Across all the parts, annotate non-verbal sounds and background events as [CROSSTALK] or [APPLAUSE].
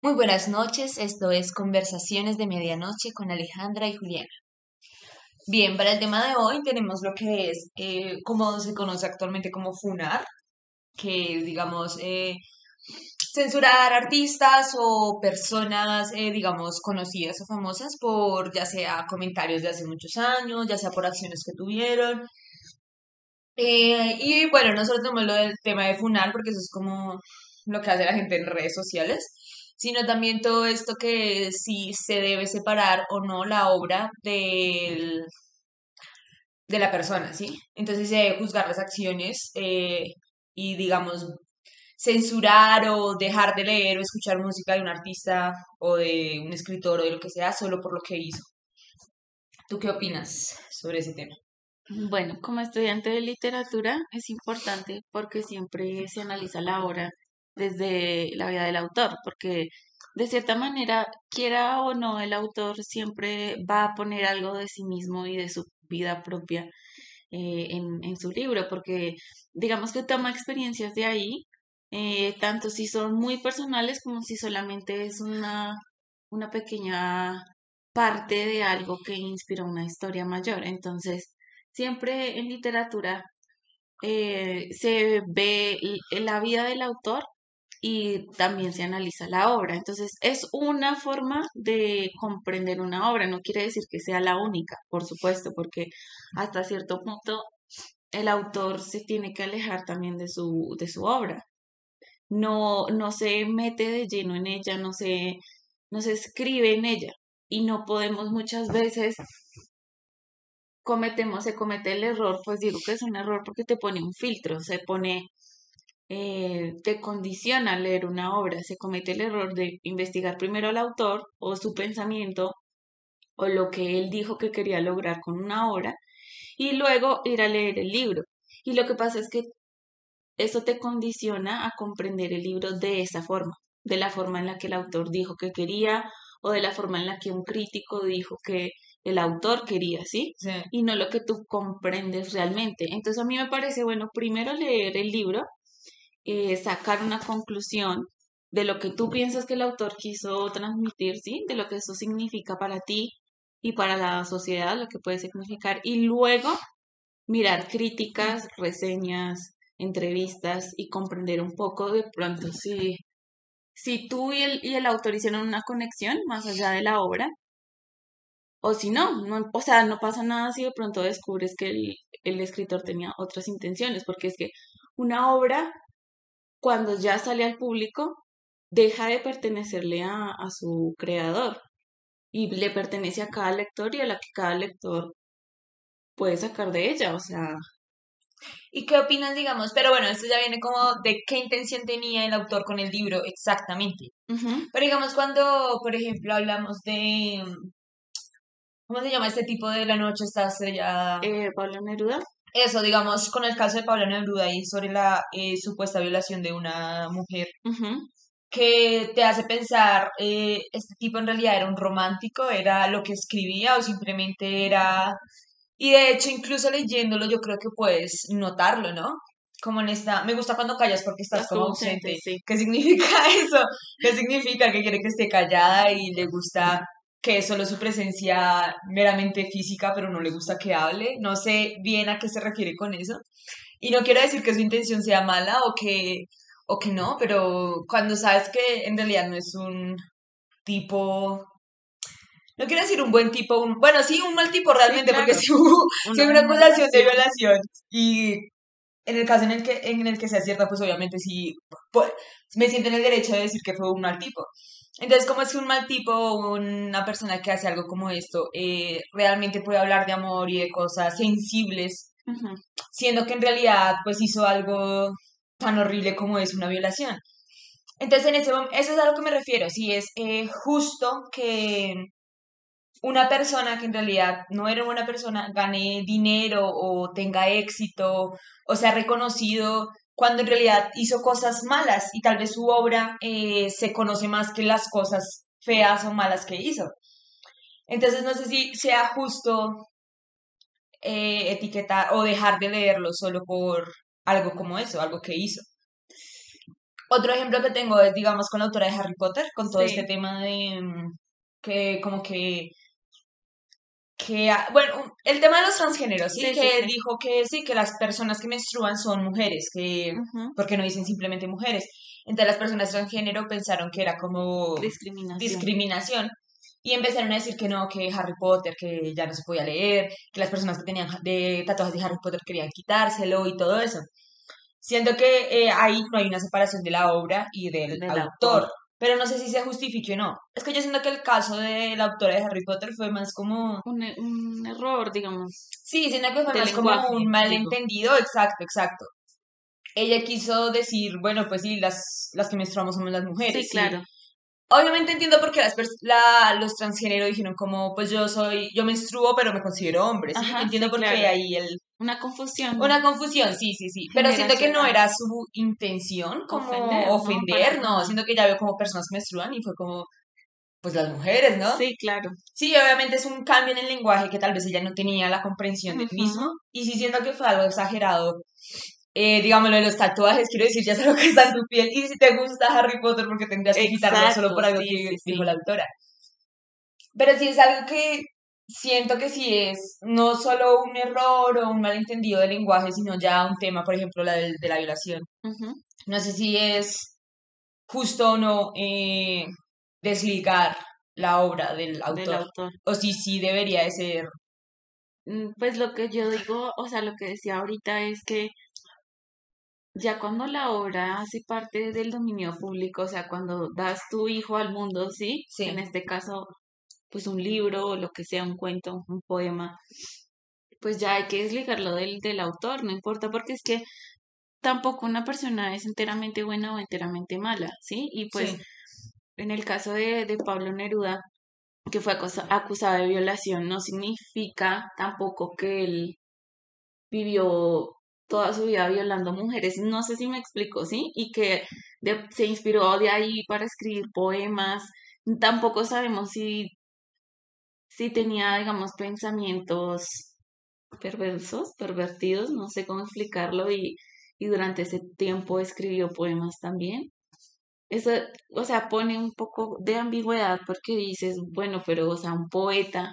Muy buenas noches, esto es Conversaciones de Medianoche con Alejandra y Juliana. Bien, para el tema de hoy tenemos lo que es, eh, como se conoce actualmente como FUNAR, que digamos, eh, censurar artistas o personas, eh, digamos, conocidas o famosas por ya sea comentarios de hace muchos años, ya sea por acciones que tuvieron. Y bueno, nosotros tenemos lo del tema de FUNAR porque eso es como lo que hace la gente en redes sociales sino también todo esto que si se debe separar o no la obra del, de la persona, ¿sí? Entonces se juzgar las acciones eh, y, digamos, censurar o dejar de leer o escuchar música de un artista o de un escritor o de lo que sea solo por lo que hizo. ¿Tú qué opinas sobre ese tema? Bueno, como estudiante de literatura es importante porque siempre se analiza la obra desde la vida del autor, porque de cierta manera, quiera o no, el autor siempre va a poner algo de sí mismo y de su vida propia eh, en, su libro, porque digamos que toma experiencias de ahí, eh, tanto si son muy personales como si solamente es una, una pequeña parte de algo que inspira una historia mayor. Entonces, siempre en literatura eh, se ve la vida del autor y también se analiza la obra. Entonces, es una forma de comprender una obra, no quiere decir que sea la única, por supuesto, porque hasta cierto punto el autor se tiene que alejar también de su, de su obra. No, no se mete de lleno en ella, no se, no se escribe en ella. Y no podemos muchas veces cometemos, se comete el error, pues digo que es un error porque te pone un filtro, se pone eh, te condiciona a leer una obra. Se comete el error de investigar primero al autor o su pensamiento o lo que él dijo que quería lograr con una obra y luego ir a leer el libro. Y lo que pasa es que eso te condiciona a comprender el libro de esa forma, de la forma en la que el autor dijo que quería o de la forma en la que un crítico dijo que el autor quería, ¿sí? Sí. Y no lo que tú comprendes realmente. Entonces a mí me parece bueno primero leer el libro eh, sacar una conclusión de lo que tú piensas que el autor quiso transmitir, ¿sí? De lo que eso significa para ti y para la sociedad, lo que puede significar. Y luego mirar críticas, reseñas, entrevistas y comprender un poco de pronto si, si tú y el, y el autor hicieron una conexión más allá de la obra. O si no, no, o sea, no pasa nada si de pronto descubres que el, el escritor tenía otras intenciones, porque es que una obra cuando ya sale al público, deja de pertenecerle a, a su creador y le pertenece a cada lector y a la que cada lector puede sacar de ella, o sea. ¿Y qué opinas, digamos? Pero bueno, esto ya viene como de qué intención tenía el autor con el libro exactamente. Pero digamos, cuando, por ejemplo, hablamos de... ¿Cómo se llama este tipo de La noche está estrellada? Eh, Pablo Neruda. Eso, digamos, con el caso de Pablo Neruda y sobre la eh, supuesta violación de una mujer, que te hace pensar, eh, este tipo en realidad era un romántico, era lo que escribía o simplemente era... Y de hecho, incluso leyéndolo, yo creo que puedes notarlo, ¿no? Como en esta, me gusta cuando callas porque estás como ausente. sí. ¿Qué significa [LAUGHS] eso? ¿Qué significa que quiere que esté callada y le gusta que es solo su presencia meramente física, pero no le gusta que hable. No sé bien a qué se refiere con eso. Y no quiero decir que su intención sea mala o que, o que no, pero cuando sabes que en realidad no es un tipo... No quiero decir un buen tipo, un, bueno, sí, un mal tipo realmente, porque si hubo, si hubo una acusación de violación y en el caso en el que, en el que sea cierta, pues obviamente sí, pues, me siento en el derecho de decir que fue un mal tipo. Entonces, ¿cómo es que un mal tipo o una persona que hace algo como esto eh, realmente puede hablar de amor y de cosas sensibles, siendo que en realidad pues hizo algo tan horrible como es una violación? Entonces, en ese momento, eso es a lo que me refiero, si es eh, justo que una persona que en realidad no era una persona gane dinero o tenga éxito o sea reconocido cuando en realidad hizo cosas malas y tal vez su obra eh, se conoce más que las cosas feas o malas que hizo. Entonces no sé si sea justo eh, etiquetar o dejar de leerlo solo por algo como eso, algo que hizo. Otro ejemplo que tengo es, digamos, con la autora de Harry Potter, con todo Sí. este tema de mm, que como que que bueno, el tema de los transgéneros, sí, que sí. dijo que sí, que las personas que menstruan son mujeres, que porque no dicen simplemente mujeres. Entonces las personas transgénero pensaron que era como Discriminación. discriminación y empezaron a decir que no, que Harry Potter, que ya no se podía leer, que las personas que tenían de tatuajes de Harry Potter querían quitárselo y todo eso. Siento que eh, ahí no hay una separación de la obra y del, Del autor, autor. Pero no sé si se justifique o no. Es que yo siento que el caso de la autora de Harry Potter fue más como... un, e- un error, digamos. Sí, siento que fue más como un malentendido, exacto, exacto. Ella quiso decir, bueno, pues sí, las, las que menstruamos somos las mujeres. Sí, claro. Obviamente entiendo por qué las la, los transgénero dijeron como, pues yo soy, yo menstruo, pero me considero hombre, ¿sí? Ajá, entiendo sí, por qué claro. ahí el, Una confusión. una confusión, sí, sí, sí. Pero siento que no era su intención como Ofender, ofender, ¿no? no, siento que ya veo como personas menstruan y fue como, pues las mujeres, ¿no? Sí, claro. Sí, obviamente es un cambio en el lenguaje que tal vez ella no tenía la comprensión del Ujú. mismo. Y sí siento que fue algo exagerado. Eh, digamos, lo de los tatuajes, quiero decir, ya sé lo que está en tu piel. Y si te gusta Harry Potter, porque tendrías que quitarlo solo por algo sí, que sí, sí. dijo la autora. Pero sí es algo que siento que sí es no solo un error o un malentendido del lenguaje, sino ya un tema, por ejemplo, la del- de, la violación. No sé si es justo o no eh, desligar la obra del autor. Del autor. O si sí debería de ser Mm, Pues lo que yo digo, o sea, lo que decía ahorita es que ya cuando la obra hace parte del dominio público, o sea, cuando das tu hijo al mundo, ¿sí? Sí. En este caso, pues un libro o lo que sea, un cuento, un poema, pues ya hay que desligarlo del, del autor, no importa, porque es que tampoco una persona es enteramente buena o enteramente mala, ¿sí? Y pues Sí. en el caso de, de Pablo Neruda, que fue acosa- acusado de violación, no significa tampoco que él vivió toda su vida violando mujeres. No sé si me explico, ¿sí? Y que de- se inspiró de ahí para escribir poemas. Tampoco sabemos si, si tenía, digamos, pensamientos perversos, pervertidos, no sé cómo explicarlo, y, y durante ese tiempo escribió poemas también. Eso, o sea, pone un poco de ambigüedad porque dices, bueno, pero, o sea, un poeta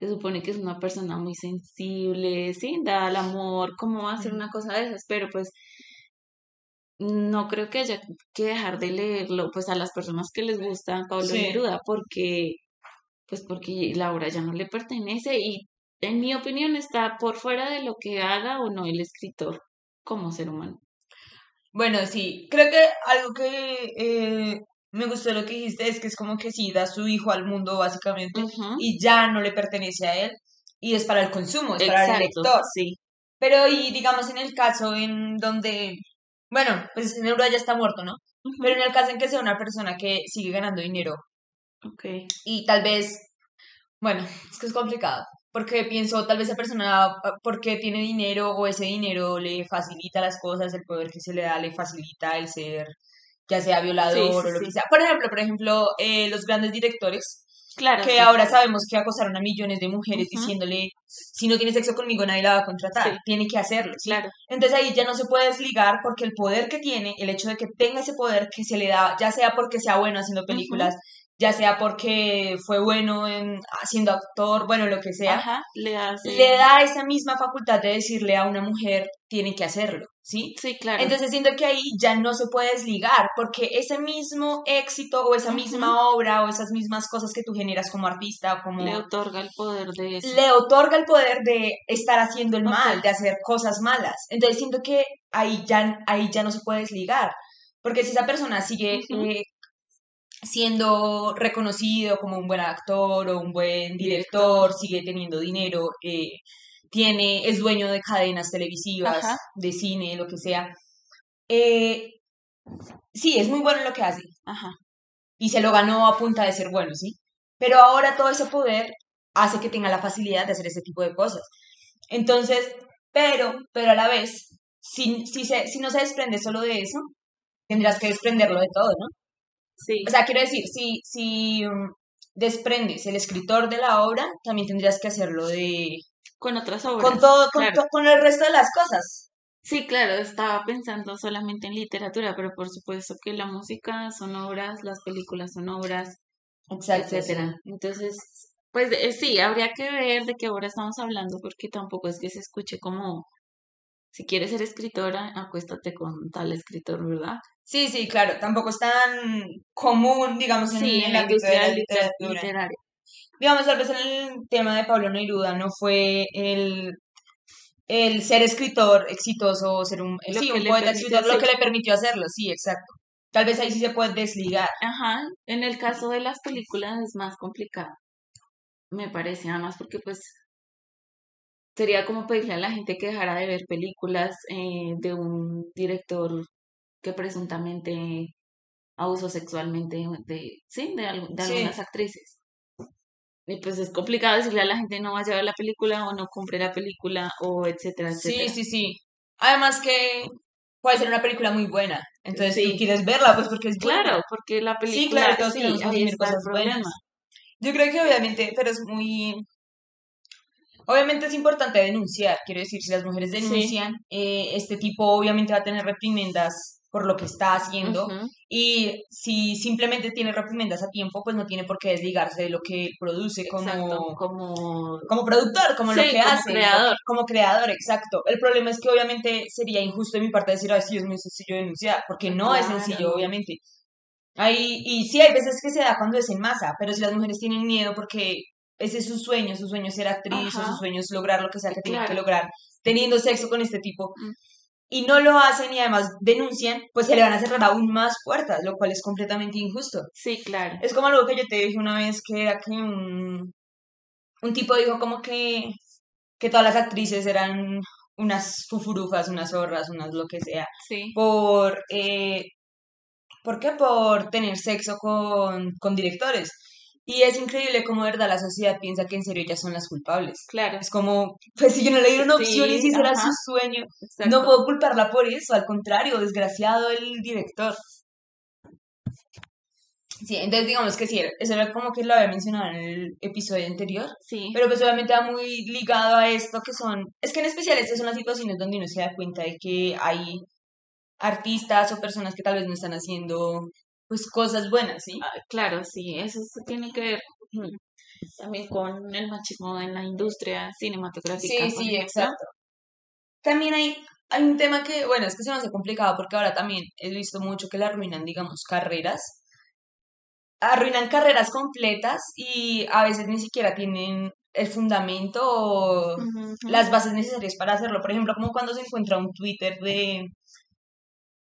se supone que es una persona muy sensible, sí, da al amor, ¿cómo va a hacer una cosa de esas? Pero pues no creo que haya que dejar de leerlo, pues a las personas que les gusta Pablo Sí. Neruda, porque, pues porque la obra ya no le pertenece y en mi opinión está por fuera de lo que haga o no el escritor como ser humano. Bueno, sí, creo que algo que eh, me gustó lo que dijiste es que es como que sí, da su hijo al mundo básicamente y ya no le pertenece a él y es para el consumo, es para el lector. sí. Pero y digamos en el caso en donde, bueno, pues Neruda ya está muerto, ¿no? Pero en el caso en que sea una persona que sigue ganando dinero Ok. y tal vez, bueno, [LAUGHS] es que es complicado, porque pienso, tal vez esa persona, ah, porque tiene dinero o ese dinero le facilita las cosas, el poder que se le da le facilita el ser, ya sea violador Sí, sí, o lo sí. que sea. Por ejemplo, por ejemplo, eh, los grandes directores, Claro, que ahora sabemos que acosaron a millones de mujeres Ujú. diciéndole, si no tienes sexo conmigo nadie la va a contratar, tiene que hacerlo. Claro. Entonces ahí ya no se puede desligar porque el poder que tiene, el hecho de que tenga ese poder que se le da, ya sea porque sea bueno haciendo películas, ya sea porque fue bueno en siendo actor, bueno, lo que sea, Ajá, le hace... le da esa misma facultad de decirle a una mujer, tiene que hacerlo, ¿sí? Sí, claro. Entonces siento que ahí ya no se puede desligar, porque ese mismo éxito o esa misma obra o esas mismas cosas que tú generas como artista, como le otorga el poder de eso. le otorga el poder de estar haciendo el mal, de hacer cosas malas. Entonces siento que ahí ya, ahí ya no se puede desligar, porque si esa persona sigue eh, siendo reconocido como un buen actor o un buen director, sigue teniendo dinero, eh, tiene, es dueño de cadenas televisivas, Ajá. de cine, lo que sea. eh, sí, es muy bueno en lo que hace Ajá. y se lo ganó a punta de ser bueno, ¿sí? Pero ahora todo ese poder hace que tenga la facilidad de hacer ese tipo de cosas. Entonces, pero, pero a la vez, si, si, se, si no se desprende solo de eso, tendrás que desprenderlo de todo, ¿no? Sí. O sea, quiero decir, si, si um, desprendes el escritor de la obra, también tendrías que hacerlo de... con otras obras. Con todo, con, claro. to- con el resto de las cosas. Sí, claro, estaba pensando solamente en literatura, pero por supuesto que la música son obras, las películas son obras, Exacto. etcétera. Entonces, pues eh, sí, habría que ver de qué obra estamos hablando, porque tampoco es que se escuche como, si quieres ser escritora, acuéstate con tal escritor, ¿verdad? Sí, sí, claro, tampoco es tan común, digamos, en, Sí, en la de industria la liter- literatura. literaria. Digamos, tal vez en el tema de Pablo Neruda no fue el, el ser escritor exitoso o ser un, Lo sí, un poeta exitoso, lo que le permitió hacerlo, sí, exacto. Tal vez ahí sí se puede desligar. Ajá, en el caso de las películas es más complicado, me parece, además porque pues sería como pedirle a la gente que dejara de ver películas eh, de un director que presuntamente abusó sexualmente de, sí, de, de Sí, algunas actrices. Y pues es complicado decirle a la gente no vaya a ver la película o no compre la película o etcétera, sí, etcétera. sí, sí. Además que puede ser una película muy buena, entonces Sí, quieres verla pues porque es claro, buena. porque la Sí, claro, película, todos sí, cosas buenas. Yo creo que obviamente, pero es muy, Obviamente es importante denunciar, quiero decir, si las mujeres Sí, denuncian, eh, este tipo obviamente va a tener reprimendas por lo que está haciendo y si simplemente tiene reprimendas a tiempo, pues no tiene por qué desligarse de lo que produce exacto, como, como, como productor, como lo que como hace, creador. como creador, exacto. El problema es que obviamente sería injusto de mi parte decir, ay, sí, es muy sencillo denunciar, porque no es sencillo, obviamente. Hay, y sí, hay veces que se da cuando es en masa, pero si las mujeres tienen miedo porque ese es su sueño, su sueño es ser actriz o su sueño es lograr lo que sea que tienen que claro. lograr teniendo sexo con este tipo mm, y no lo hacen y además denuncian, pues se le van a cerrar aún más puertas, lo cual es completamente injusto. Sí, claro. Es como algo que yo te dije una vez que era que un, un tipo dijo como que, que todas las actrices eran unas fufurufas, unas zorras, unas lo que sea, Sí, por, eh, ¿por qué? Por tener sexo con, con directores. Y es increíble cómo de verdad la sociedad piensa que en serio ellas son las culpables. claro. Es como, pues si yo no le dieron opción y Sí, era ajá, su sueño, no puedo culparla por eso, al contrario, desgraciado el director. Sí, entonces digamos que sí, eso era como que lo había mencionado en el episodio anterior, Sí, pero pues obviamente va muy ligado a esto que son, es que en especial estas son las situaciones donde uno se da cuenta de que hay artistas o personas que tal vez no están haciendo pues cosas buenas, ¿sí? ah, claro, sí, eso tiene que ver también con el machismo en la industria cinematográfica, Sí, sí, exacto. También hay, hay un tema que, bueno, es que se me hace complicado porque ahora también he visto mucho que le arruinan, digamos, carreras. Arruinan carreras completas y a veces ni siquiera tienen el fundamento o las bases necesarias para hacerlo. Por ejemplo, como cuando se encuentra un Twitter de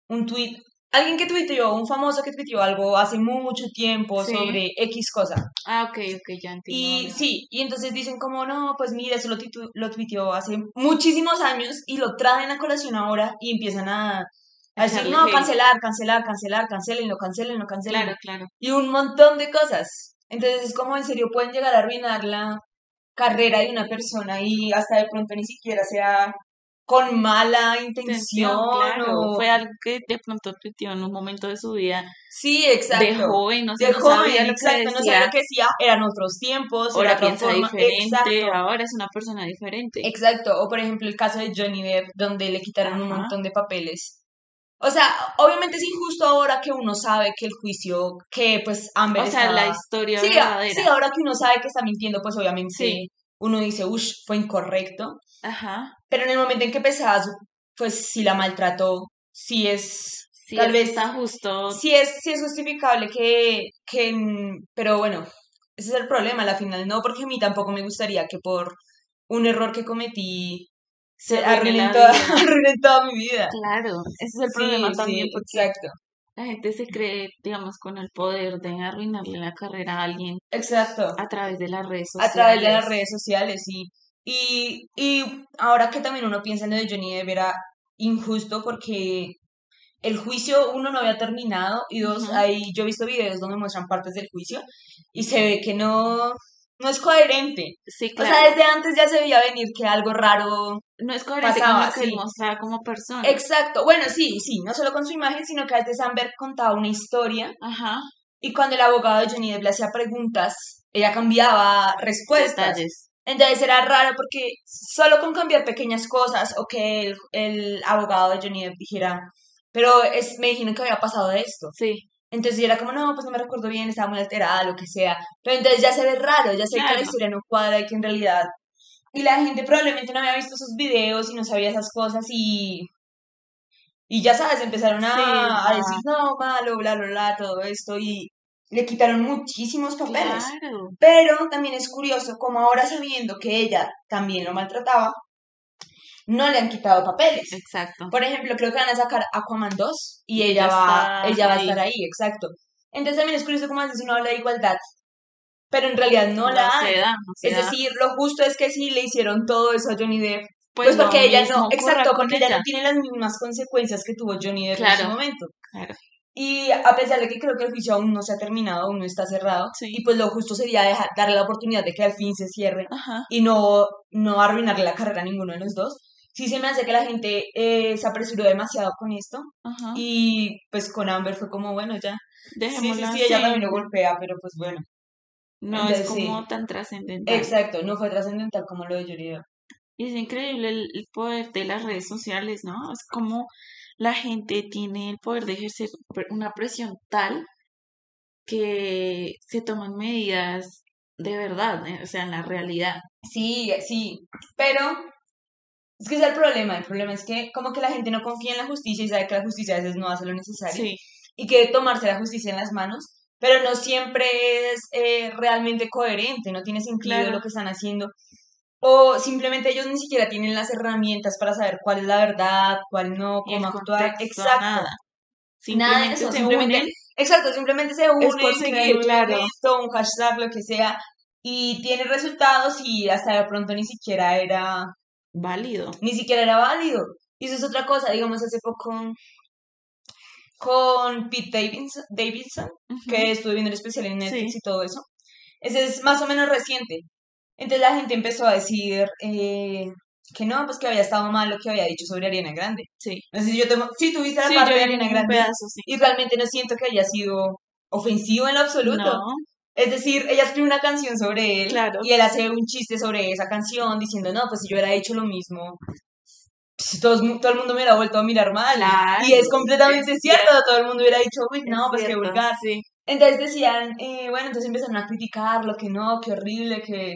un tweet, alguien que tuiteó, un famoso que tuiteó algo hace mucho tiempo Sí. sobre X cosa. Ah, ok, ok, ya entiendo. Y sí, y entonces dicen como, no, pues mira, eso lo, lo tuiteó hace muchísimos años y lo traen a colación ahora y empiezan a, a decir, no, hate. cancelar, cancelar, cancelar, cancelenlo, cancelenlo, cancelenlo. Claro, claro. Y un montón de cosas. Entonces es como, en serio, pueden llegar a arruinar la carrera de una persona y hasta de pronto ni siquiera sea con mala Intención, claro. o... Fue algo que de pronto tuiteó en un momento de su vida Sí, de exacto. joven, no sé, De no joven, sabía lo que exacto, no sabía decía, lo que decía, eran otros tiempos, ahora piensa forma, diferente, exacto. ahora es una persona diferente. Exacto, o por ejemplo el caso de Johnny Depp, donde le quitaron un montón de papeles. O sea, obviamente es injusto ahora que uno sabe que el juicio, que pues Amber O sea, la historia Sí, a- sí, verdadera. ahora que uno sabe que está mintiendo, pues obviamente Sí, uno dice, uff, fue incorrecto. Ajá. Pero en el momento en que empezaba, su- pues si la maltrató, sí es, Sí, tal es- vez, está justo. sí es, sí es justificable que, que, pero bueno, ese es el problema, a la final no, porque a mí tampoco me gustaría que por un error que cometí Se se arruine arruinen toda, [LAUGHS] arruinen toda mi vida. Claro, ese es el Sí, problema sí, también porque exacto, la gente se cree, digamos, con el poder de arruinarle la carrera a alguien exacto. a través de las redes A través de las sociales. redes sociales, sí. Y, y ahora que también uno piensa en lo de Johnny Depp era injusto porque el juicio, uno, no había terminado y dos, Ujú. ahí yo he visto videos donde muestran partes del juicio y se ve que no, no es coherente. Sí, O sea, claro. desde antes ya se veía venir que algo raro No es coherente con pasaba, lo que él sí. mostraba como persona. Exacto. Bueno, sí, sí, no solo con su imagen, sino que a veces Amber contaba una historia Ajá, y cuando el abogado de Johnny Depp le hacía preguntas, ella cambiaba respuestas. detalles. Entonces era raro porque solo con cambiar pequeñas cosas o que el, el abogado de Johnny Depp dijera, pero es, me dijeron que había pasado de esto. Sí. Entonces yo era como, no, pues no me recuerdo bien, estaba muy alterada, lo que sea. Pero entonces ya se ve raro, ya sé que la historia no cuadra y que en realidad... Y la gente probablemente no había visto esos videos y no sabía esas cosas y... Y ya sabes, empezaron a, Sí, a a- decir, no, malo, bla, bla, bla, todo esto. Y le quitaron muchísimos papeles. Claro. Pero también es curioso como ahora sabiendo que ella también lo maltrataba, no le han quitado papeles. Exacto. Por ejemplo, creo que van a sacar Aquaman 2 y ella va, ella va a estar ahí, exacto. Entonces también es curioso como antes uno habla de igualdad, pero en realidad no la hay. se da, no se Es da. decir, lo justo es que sí le hicieron todo eso a Johnny Depp, Pues, pues, porque ella no, exacto, con porque ella ella. no tiene las mismas consecuencias que tuvo Johnny Depp en su momento. Claro. Y a pesar de que creo que el juicio aún no se ha terminado, aún no está cerrado, Sí. y pues lo justo sería dejar, darle la oportunidad de que al fin se cierre Ajá. y no, no arruinarle la carrera a ninguno de los dos. Sí se me hace que la gente eh, se apresuró demasiado con esto Ajá. y pues con Amber fue como, bueno, ya. Sí, sí, Dejémosla sí, ella también lo golpea, pero pues bueno. No es Entonces, sí. como tan trascendental. Exacto, no fue trascendental como lo de Depp. Y es increíble el, el poder de las redes sociales, ¿no? Es como la gente tiene el poder de ejercer una presión tal que se toman medidas de verdad, ¿eh? o sea, en la realidad. Sí, sí, pero es que es el problema. El problema es que como que la gente no confía en la justicia y sabe que la justicia a veces no hace lo necesario. Sí, y quiere tomarse la justicia en las manos, pero no siempre es eh, realmente coherente, no tiene sentido Claro. lo que están haciendo. O simplemente ellos ni siquiera tienen las herramientas para saber cuál es la verdad, cuál no, cómo actuar. Exacto. nada. Nada de Simplemente eso, simplemente, unen. exacto, simplemente se unen, conseguir, un claro. evento, un hashtag, lo que sea, y tiene resultados y hasta de pronto ni siquiera era, Válido. ni siquiera era válido. Y eso es otra cosa, digamos, hace poco con Pete Davidson, que estuve viendo el especial en Netflix Sí. y todo eso. Ese es más o menos reciente. Entonces la gente empezó a decir eh, que no, pues que había estado mal lo que había dicho sobre Ariana Grande. Sí. No sé si yo tengo, sí, tuviste la Sí, parte de Ariana Grande pedazo, sí. y realmente no siento que haya sido ofensivo en lo absoluto. No, Es decir, ella escribe una canción sobre él Claro. y él hace un chiste sobre esa canción diciendo, no, pues si yo hubiera hecho lo mismo, pues, todos, todo el mundo me hubiera vuelto a mirar mal. Claro, y es completamente es cierto, todo el mundo hubiera dicho, uy, no, es pues qué vulgar. Sí. Entonces decían, eh, bueno, entonces empezaron a criticarlo, que no, que horrible, que...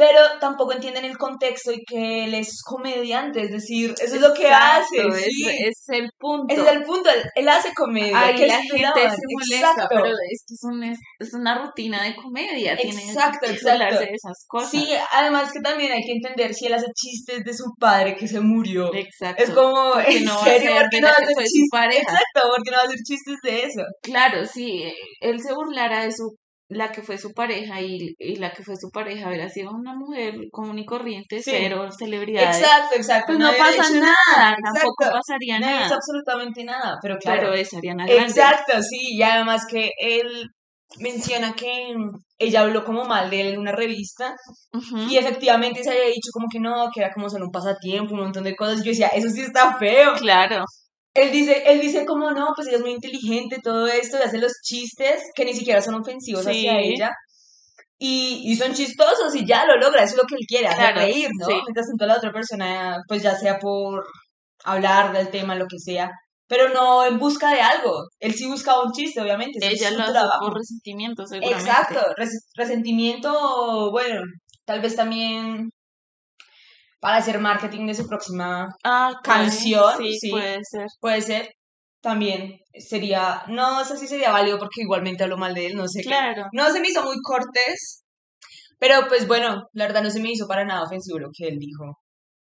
Pero tampoco entienden el contexto y que él es comediante, es decir, eso es lo que hace, sí. Es, es el punto. Ese es el punto, él, él hace comedia. Ahí que la se molesta, Exacto. pero es que es, un- es, una rutina de comedia. Tienen Exacto, que exacto. burlarse de esas cosas. Sí, además que también hay que entender si él hace chistes de su padre que se murió. Exacto. Es como, Porque ¿en no serio? ser ¿Por qué de no va a que hacer chistes? pareja. Exacto, porque no va a hacer chistes de eso. Claro, sí, él se burlara de su la que fue su pareja y, y la que fue su pareja hubiera sido una mujer común y corriente, Sí. cero celebridades. Exacto, exacto. Pues no pasa nada, tampoco pasaría No nada. absolutamente nada, pero claro. Pero es Ariana Grande. Exacto, sí, y además que él menciona que ella habló como mal de él en una revista y efectivamente se había dicho como que no, que era como solo un pasatiempo, un montón de cosas. Yo decía, eso sí está feo. Claro, Él dice, él dice como no, pues ella es muy inteligente, todo esto, y hace los chistes que ni siquiera son ofensivos Sí. hacia ella. Y, y son chistosos y ya lo logra, eso es lo que él quiere, hacer Claro, reír, ¿no? sí. Mientras tanto la otra persona, pues ya sea por hablar del tema, lo que sea, pero no en busca de algo. Él sí buscaba un chiste, obviamente. ella lo hace por resentimiento, seguramente. Exacto, res- resentimiento, bueno, tal vez también para hacer marketing de su próxima Ah, Canción, sí, sí. puede ser. Puede ser. También sería, no sé si sería válido porque igualmente hablo mal de él, no sé qué. Claro. No se me hizo muy cortés, pero pues bueno, la verdad no se me hizo para nada ofensivo lo que él dijo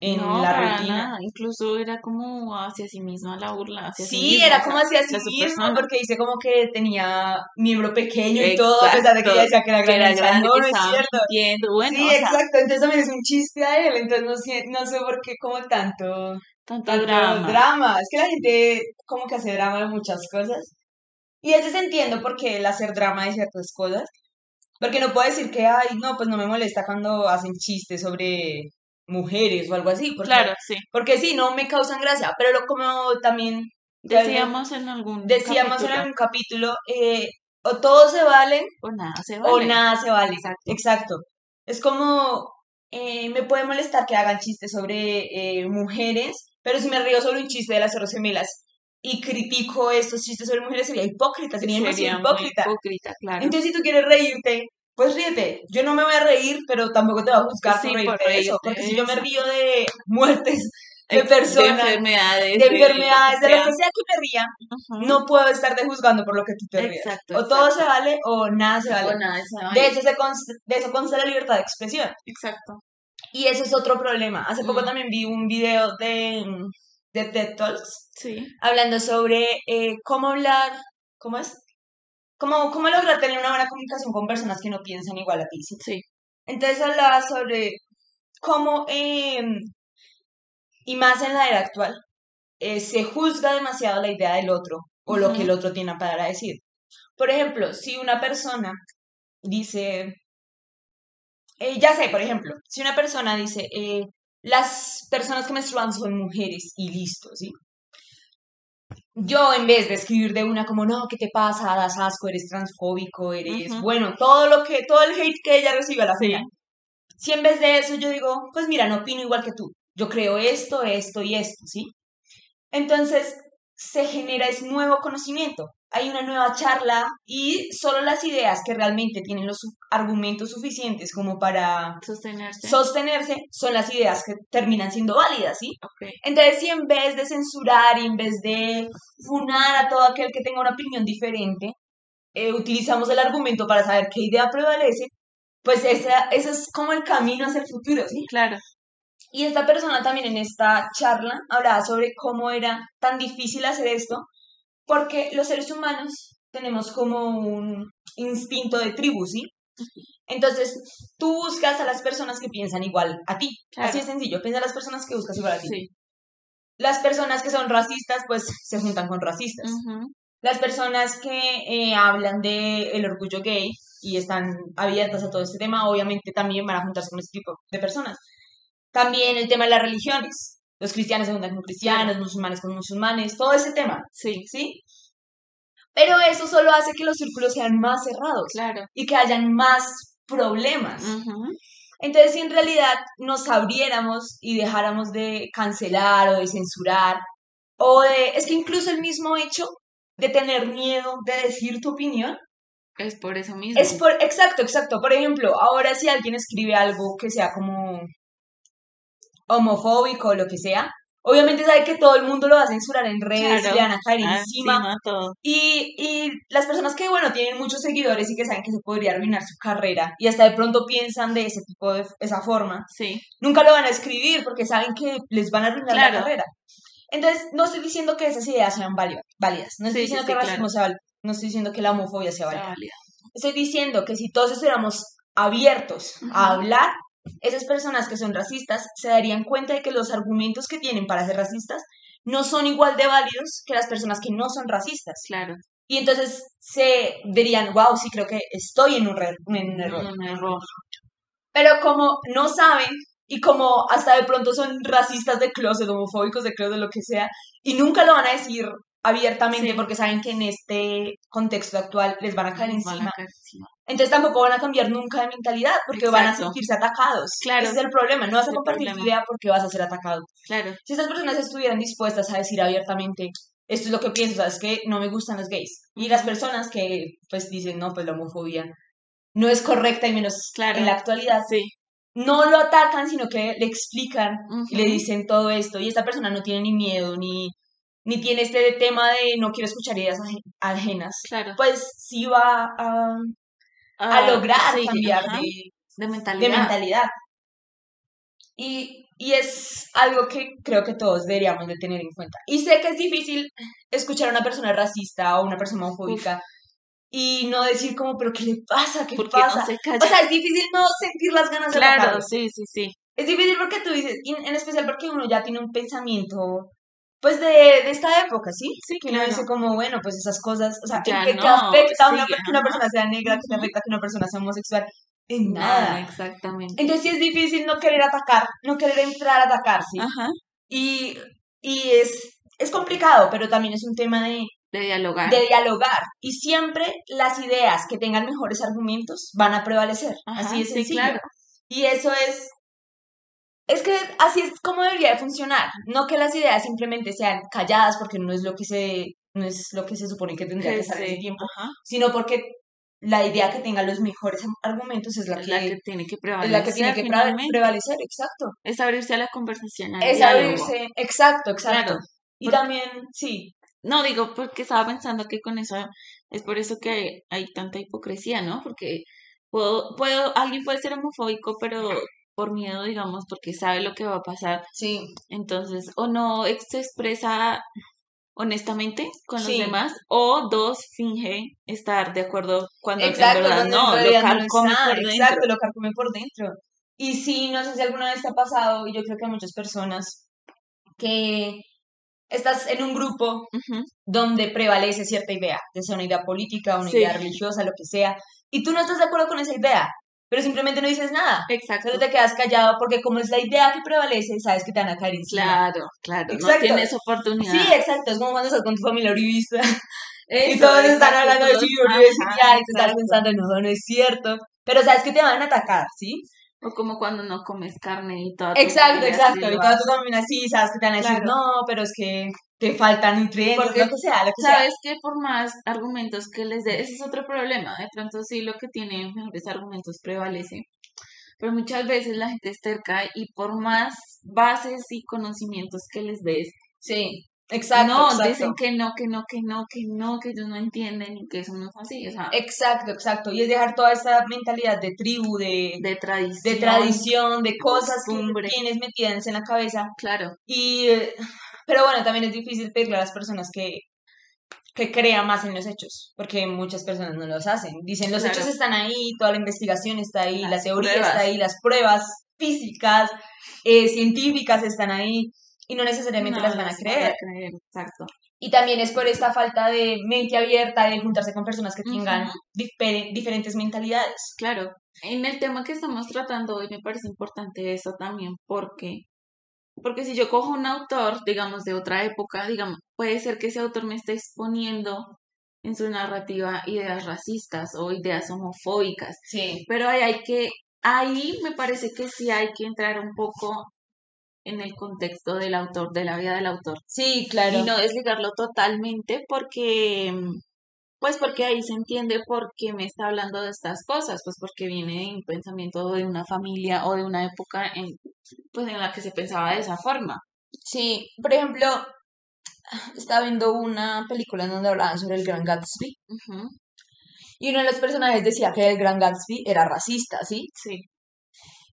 en no, la para rutina. nada. Incluso era como hacia sí misma la burla, hacia sí, Sí, misma, era como hacia sí persona. porque dice como que tenía miembro pequeño y todo, a pesar de que Exacto, ella decía que era que era grande. grande, no, es estaba cierto. mintiendo, bueno, sí, sea, exacto, entonces también es un chiste a él, entonces no sé, no sé por qué como tanto tanto tanto drama. drama. Es que la gente como que hace drama de muchas cosas. Y a veces entiendo por qué el hacer drama de ciertas cosas. Porque no puedo decir que, ay, no, pues no me molesta cuando hacen chistes sobre mujeres o algo así. Porque, Claro, sí. Porque sí, no me causan gracia. Pero lo, como también Decíamos en algún decíamos capítulo, en algún capítulo, eh, o todos se valen o nada se o vale. nada se vale. Exacto. Exacto. Es como, eh, me puede molestar que hagan chistes sobre eh, mujeres, pero si me río sobre un chiste de las Torres Gemelas y critico estos chistes sobre mujeres, sería hipócrita, sería, hipócrita. hipócrita, claro. Entonces, si tú quieres reírte, pues ríete. Yo no me voy a reír, pero tampoco te voy a juzgar Sí, por por reírte de eso. Porque de si yo me río de muertes de personas, de enfermedades, de enfermedades, de lo que sea que me ría, no puedo estarte juzgando por lo que tú te rías. Exacto, O todo exacto. se vale o nada se vale. O nada, esa De eso, se de eso consta la libertad de expresión. Exacto. Y eso es otro problema. Hace poco Mm. también vi un video de, de TED Talks Sí. hablando sobre eh, cómo hablar, ¿cómo es? Cómo, cómo lograr tener una buena comunicación con personas que no piensan igual a ti. ¿sí? Sí. Entonces hablaba sobre cómo, eh, y más en la era actual, eh, se juzga demasiado la idea del otro o lo que el otro tiene para decir. Por ejemplo, si una persona dice, eh, ya sé, por ejemplo, si una persona dice, eh, las personas que menstruan son mujeres y listo, ¿sí? Yo en vez de escribir de una como, no, ¿qué te pasa? Das asco, eres transfóbico, eres, bueno, todo lo que, todo el hate que ella recibe a la final. Si en vez de eso yo digo, pues mira, no opino igual que tú, yo creo esto, esto y esto, ¿sí? Entonces se genera ese nuevo conocimiento, hay una nueva charla y solo las ideas que realmente tienen los argumentos suficientes como para Sostenerse. sostenerse son las ideas que terminan siendo válidas, ¿sí? Ok. Entonces, si en vez de censurar y en vez de funar a todo aquel que tenga una opinión diferente, eh, utilizamos el argumento para saber qué idea prevalece, pues esa, ese es como el camino hacia el futuro, ¿sí? Claro. Y esta persona también en esta charla hablaba sobre cómo era tan difícil hacer esto, porque los seres humanos tenemos como un instinto de tribu, ¿sí? Entonces, tú buscas a las personas que piensan igual a ti. Claro. Así de sencillo, piensa a las personas que buscas igual a ti. Sí. Las personas que son racistas, pues se juntan con racistas. Las personas que eh, hablan de el orgullo gay y están abiertas a todo este tema, obviamente también van a juntarse con este tipo de personas. También el tema de las religiones. Los cristianos se juntan con cristianos, musulmanes con musulmanes, todo ese tema, Sí. ¿sí? Pero eso solo hace que los círculos sean más cerrados Claro. y que hayan más problemas. Entonces, si en realidad nos abriéramos y dejáramos de cancelar o de censurar, o de, es que incluso el mismo hecho de tener miedo de decir tu opinión, Es por eso mismo. es por, exacto, exacto. Por ejemplo, ahora si alguien escribe algo que sea como homofóbico o lo que sea, obviamente sabe que todo el mundo lo va a censurar en redes, Claro. le van a caer Ah, encima. todo. Y, y las personas que, bueno, tienen muchos seguidores y que saben que se podría arruinar su carrera y hasta de pronto piensan de ese tipo, de esa forma, Sí. nunca lo van a escribir porque saben que les van a arruinar Claro. la carrera. Entonces, no estoy diciendo que esas ideas sean válidas, no estoy Sí, diciendo sí, que el racismo claro. sea válido, no estoy diciendo que la homofobia sea válida. Estoy diciendo que si todos estuviéramos abiertos a hablar, esas personas que son racistas se darían cuenta de que los argumentos que tienen para ser racistas no son igual de válidos que las personas que no son racistas. Claro. Y entonces se dirían, wow, sí, creo que estoy en un, re- en un error. Un error. Pero como no saben y como hasta de pronto son racistas de closet, homofóbicos de closet, lo que sea, y nunca lo van a decir abiertamente Sí. porque saben que en este contexto actual les van a caer Van a caer encima. Entonces tampoco van a cambiar nunca de mentalidad porque van a Exacto. sentirse atacados. Claro. Ese es el problema. No vas a compartir tu idea porque vas a ser atacado. Claro. Si estas personas estuvieran dispuestas a decir abiertamente, esto es lo que pienso, sabes que no me gustan los gays. Y las personas que pues dicen, no, pues la homofobia no es correcta y menos Claro. en la actualidad, Sí. no lo atacan, sino que le explican y le dicen todo esto. Y esta persona no tiene ni miedo, ni, ni tiene este tema de no quiero escuchar ideas aje- ajenas. Claro. Pues sí va a, a Ah, lograr sí, cambiar ajá. de, de de mentalidad. mentalidad. Y, y es algo que creo que todos deberíamos de tener en cuenta. Y sé que es difícil escuchar a una persona racista o una persona homofóbica y no decir como, pero ¿qué le pasa? ¿Qué pasa? no se O sea, es difícil no sentir las ganas de Claro, sí, sí, sí. Es difícil porque tú dices, en especial porque uno ya tiene un pensamiento, pues de, de esta época, ¿sí? Sí, Que uno claro. dice como, bueno, pues esas cosas, o sea, ¿en Ya qué te no, afecta a una, sí, que una persona sea negra, que afecta que una persona sea homosexual? En Nada, nada. exactamente. Entonces sí es difícil no querer atacar, no querer entrar a atacar, ¿sí? Ajá. Y, y es, es complicado, pero también es un tema de, De dialogar. de dialogar. Y siempre las ideas que tengan mejores argumentos van a prevalecer. Ajá, Así de sí, sencillo. claro. Y eso es Es que así es como debería de funcionar. No que las ideas simplemente sean calladas porque no es lo que se, no es lo que se supone que tendría que estar ese tiempo, Ajá. sino porque la idea que tenga los mejores argumentos es la, Es que, la que tiene que es prevalecer. la que tiene que prevalecer, exacto. Es abrirse a la conversación, al Es diálogo. abrirse, exacto, exacto. Claro. Y Porque- también, sí, No, digo, porque estaba pensando que con eso es por eso que hay, hay tanta hipocresía, ¿no? Porque puedo, puedo, alguien puede ser homofóbico, pero por miedo, digamos, porque sabe lo que va a pasar. sí, Entonces, o no se expresa honestamente con los Sí. demás, o dos, finge estar de acuerdo cuando en exacto, verdad en no, lo no carcome por dentro. exacto, lo carcome por dentro. Y sí, no sé si alguna vez te ha pasado, y yo creo que a muchas personas, que estás en un grupo donde prevalece cierta idea, ya sea una idea política, una Sí. idea religiosa, lo que sea, y tú no estás de acuerdo con esa idea, pero simplemente no dices nada. Exacto. Solo te quedas callado porque como es la idea que prevalece, sabes que te van a caer encima. Claro, claro, no tienes oportunidad. Sí, exacto, es como cuando estás con tu familia uribista [LAUGHS] y Eso, todos están hablando de sí, genial, y tú estás exacto. pensando, no, no es cierto, pero sabes que te van a atacar, ¿sí? O como cuando no comes carne y toda tu Exacto, exacto, y toda tu familia así, sabes que te van a decir, Claro. no, pero es que te faltan nutrientes, Porque lo que sea, lo que sea. Sabes que por más argumentos que les dé, ese es otro problema. De pronto sí lo que tiene mejores argumentos prevalece. Pero muchas veces la gente es terca y por más bases y conocimientos que les des, Sí, exacto, no, exacto. dicen que no, que no, que no, que no, que ellos no entienden y que eso no es así. O sea, Exacto, exacto. Y es dejar toda esta mentalidad de tribu, de, de tradición. de tradición, de cosas que costumbre. tienes metidas en la cabeza. Claro, Y, pero bueno, también es difícil pedirle a las personas que, que crean más en los hechos, porque muchas personas no los hacen. Dicen, los Claro. hechos están ahí, toda la investigación está ahí, la Las teoría pruebas. está ahí, las pruebas físicas, eh, científicas están ahí, y no necesariamente no, las van a creer. creer, Exacto. Y también es por esta falta de mente abierta, de juntarse con personas que tengan Ujú. difer- diferentes mentalidades. Claro, en el tema que estamos tratando hoy me parece importante eso también, porque, porque si yo cojo un autor, digamos, de otra época, digamos, puede ser que ese autor me esté exponiendo en su narrativa ideas racistas o ideas homofóbicas, Sí. pero ahí hay que, ahí me parece que sí hay que entrar un poco en el contexto del autor, de la vida del autor Sí, claro. y no desligarlo totalmente porque pues porque ahí se entiende por qué me está hablando de estas cosas, pues porque viene de un pensamiento de una familia o de una época en pues en la que se pensaba de esa forma. Sí, por ejemplo, estaba viendo una película en donde hablaban sobre el Gran Gatsby y uno de los personajes decía que el Gran Gatsby era racista, ¿sí? Sí,